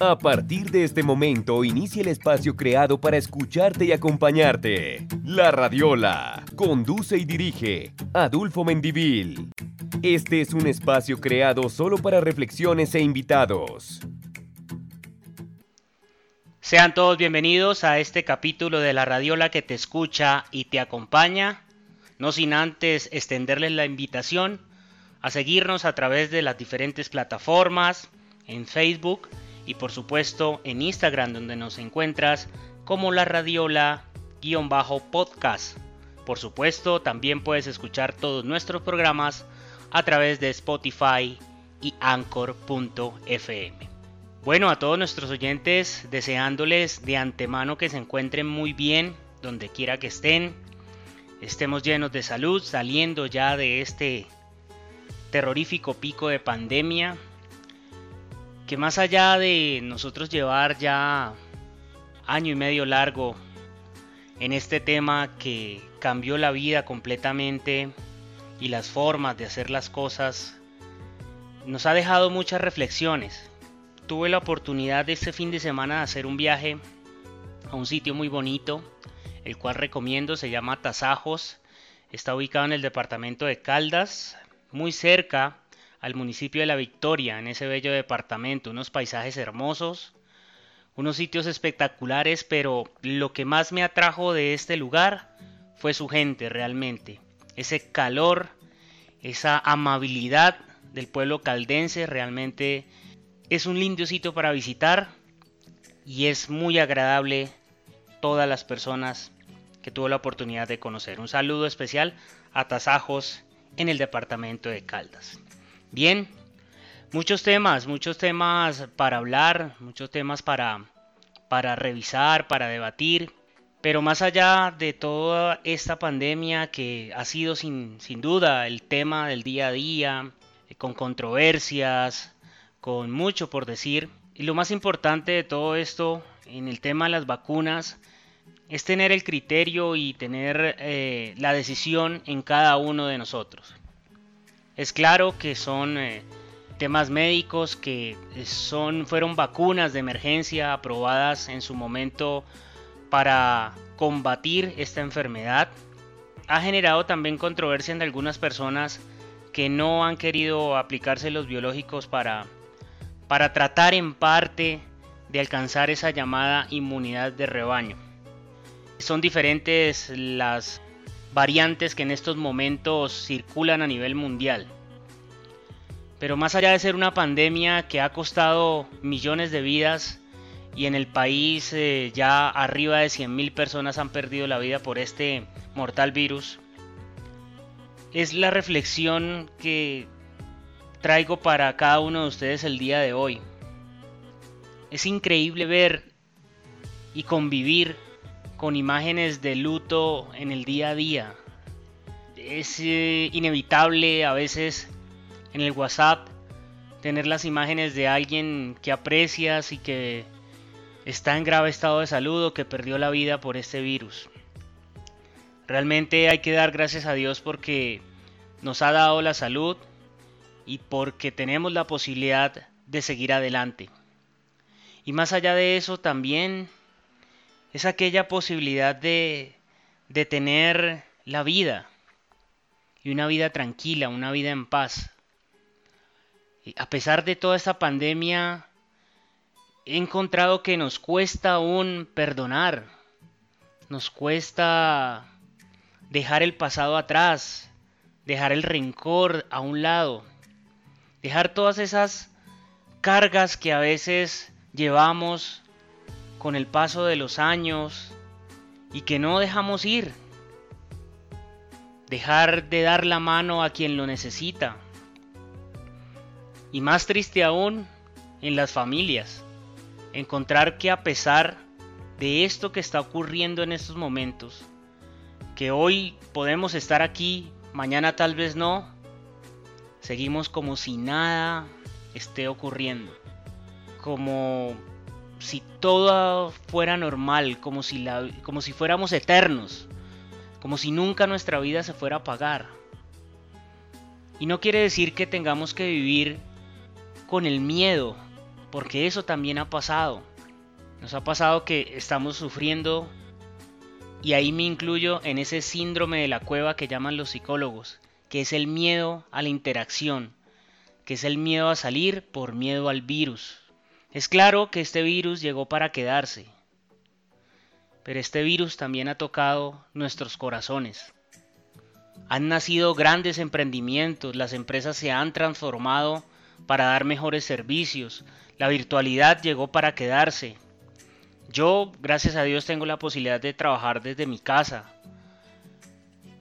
A partir de este momento inicia el espacio creado para escucharte y acompañarte. La Radiola. Conduce y dirige Adulfo Mendivil. Este es un espacio creado solo para reflexiones e invitados. Sean todos bienvenidos a este capítulo de La Radiola que te escucha y te acompaña. No sin antes extenderles la invitación a seguirnos a través de las diferentes plataformas, en Facebook y por supuesto en Instagram donde nos encuentras como la radiola-podcast. Por supuesto también puedes escuchar todos nuestros programas a través de Spotify y anchor.fm. Bueno, a todos nuestros oyentes deseándoles de antemano que se encuentren muy bien donde quiera que estén, estemos llenos de salud, saliendo ya de este terrorífico pico de pandemia, que más allá de nosotros llevar ya año y medio largo en este tema que cambió la vida completamente y las formas de hacer las cosas, nos ha dejado muchas reflexiones. Tuve la oportunidad de este fin de semana de hacer un viaje a un sitio muy bonito, el cual recomiendo, se llama Tasajos, está ubicado en el departamento de Caldas, muy cerca al municipio de La Victoria, en ese bello departamento, unos paisajes hermosos, unos sitios espectaculares, pero lo que más me atrajo de este lugar fue su gente realmente, ese calor, esa amabilidad del pueblo caldense, realmente es un lindo sitio para visitar y es muy agradable todas las personas que tuvo la oportunidad de conocer. Un saludo especial a Tasajos en el departamento de Caldas. Bien, muchos temas, muchos temas para hablar, muchos temas para, para revisar, para debatir. Pero más allá de toda esta pandemia que ha sido sin, sin duda el tema del día a día, eh, con controversias, con mucho por decir, y lo más importante de todo esto en el tema de las vacunas es tener el criterio y tener eh, la decisión en cada uno de nosotros. Es claro que son eh, temas médicos que son, fueron vacunas de emergencia aprobadas en su momento para combatir esta enfermedad. Ha generado también controversia en algunas personas que no han querido aplicarse los biológicos para, para tratar en parte de alcanzar esa llamada inmunidad de rebaño. Son diferentes las variantes que en estos momentos circulan a nivel mundial. Pero más allá de ser una pandemia que ha costado millones de vidas y en el país eh, ya arriba de 100.000 personas han perdido la vida por este mortal virus, es la reflexión que traigo para cada uno de ustedes el día de hoy. Es increíble ver y convivir con imágenes de luto en el día a día. Es eh, inevitable a veces en el WhatsApp tener las imágenes de alguien que aprecias y que está en grave estado de salud o que perdió la vida por este virus. Realmente hay que dar gracias a Dios porque nos ha dado la salud y porque tenemos la posibilidad de seguir adelante. Y más allá de eso también es aquella posibilidad de, de tener la vida y una vida tranquila, una vida en paz. Y a pesar de toda esta pandemia, he encontrado que nos cuesta aún perdonar, nos cuesta dejar el pasado atrás, dejar el rencor a un lado, dejar todas esas cargas que a veces llevamos con el paso de los años y que no dejamos ir. Dejar de dar la mano a quien lo necesita. Y más triste aún, en las familias. Encontrar que a pesar de esto que está ocurriendo en estos momentos, que hoy podemos estar aquí, mañana tal vez no, seguimos como si nada esté ocurriendo. Como si todo fuera normal, como si, la, como si fuéramos eternos, como si nunca nuestra vida se fuera a apagar. Y no quiere decir que tengamos que vivir con el miedo porque eso también ha pasado. Nos ha pasado que estamos sufriendo, y ahí me incluyo en ese síndrome de la cueva que llaman los psicólogos, que es el miedo a la interacción, que es el miedo a salir por miedo al virus. Es claro que este virus llegó para quedarse, pero este virus también ha tocado nuestros corazones. Han nacido grandes emprendimientos, las empresas se han transformado para dar mejores servicios, la virtualidad llegó para quedarse. Yo, gracias a Dios, tengo la posibilidad de trabajar desde mi casa.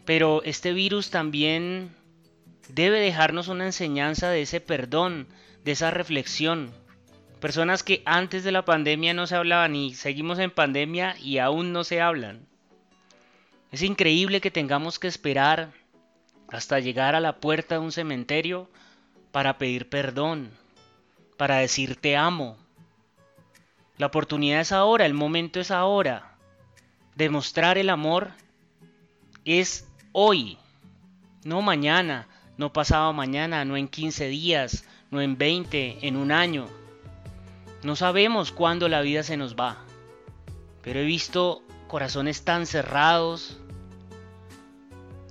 Pero este virus también debe dejarnos una enseñanza de ese perdón, de esa reflexión. Personas que antes de la pandemia no se hablaban y seguimos en pandemia y aún no se hablan. Es increíble que tengamos que esperar hasta llegar a la puerta de un cementerio para pedir perdón, para decir te amo. La oportunidad es ahora, el momento es ahora. Demostrar el amor es hoy, no mañana, no pasado mañana, no en 15 días, no en 20, en un año. No sabemos cuándo la vida se nos va, pero he visto corazones tan cerrados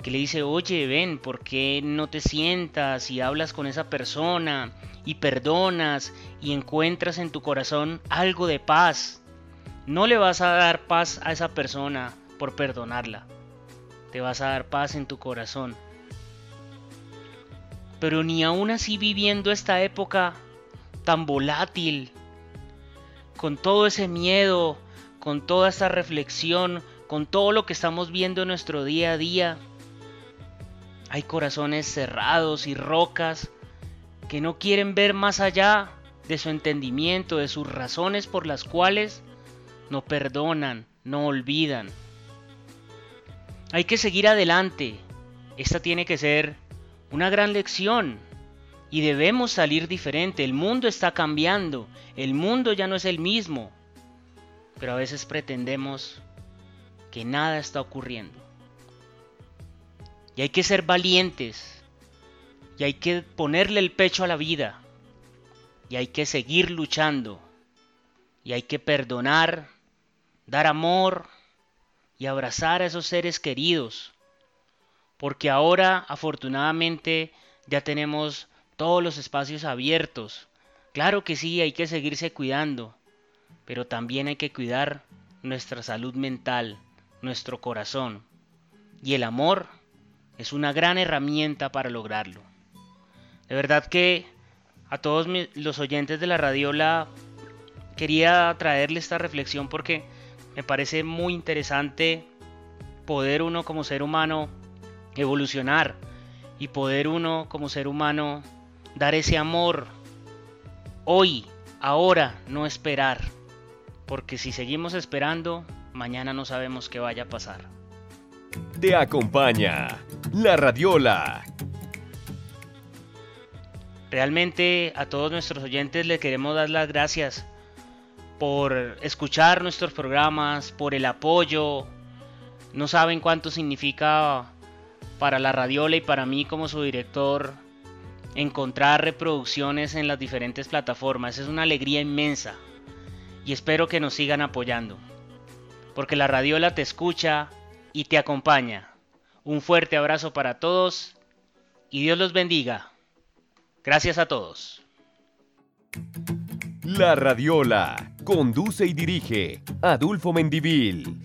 que le dice, oye, ven, ¿por qué no te sientas y hablas con esa persona y perdonas y encuentras en tu corazón algo de paz? No le vas a dar paz a esa persona por perdonarla, te vas a dar paz en tu corazón. Pero ni aún así viviendo esta época tan volátil, con todo ese miedo, con toda esta reflexión, con todo lo que estamos viendo en nuestro día a día, hay corazones cerrados y rocas que no quieren ver más allá de su entendimiento, de sus razones por las cuales no perdonan, no olvidan. Hay que seguir adelante. Esta tiene que ser una gran lección y debemos salir diferente. El mundo está cambiando, el mundo ya no es el mismo pero a veces pretendemos que nada está ocurriendo. Y hay que ser valientes, y hay que ponerle el pecho a la vida, y hay que seguir luchando, y hay que perdonar, dar amor y abrazar a esos seres queridos, porque ahora afortunadamente ya tenemos todos los espacios abiertos. Claro que sí, hay que seguirse cuidando, pero también hay que cuidar nuestra salud mental, nuestro corazón. Y el amor es una gran herramienta para lograrlo. De verdad que a todos los oyentes de la radiola quería traerle esta reflexión porque me parece muy interesante poder uno como ser humano evolucionar y poder uno como ser humano dar ese amor hoy, ahora, no esperar porque si seguimos esperando, mañana no sabemos qué vaya a pasar. Te acompaña la Radiola. Realmente a todos nuestros oyentes les queremos dar las gracias por escuchar nuestros programas, por el apoyo. No saben cuánto significa para la Radiola y para mí como su director encontrar reproducciones en las diferentes plataformas. Es una alegría inmensa y espero que nos sigan apoyando, porque la radiola te escucha y te acompaña. Un fuerte abrazo para todos y Dios los bendiga. Gracias a todos. La Radiola conduce y dirige Adulfo Mendivil.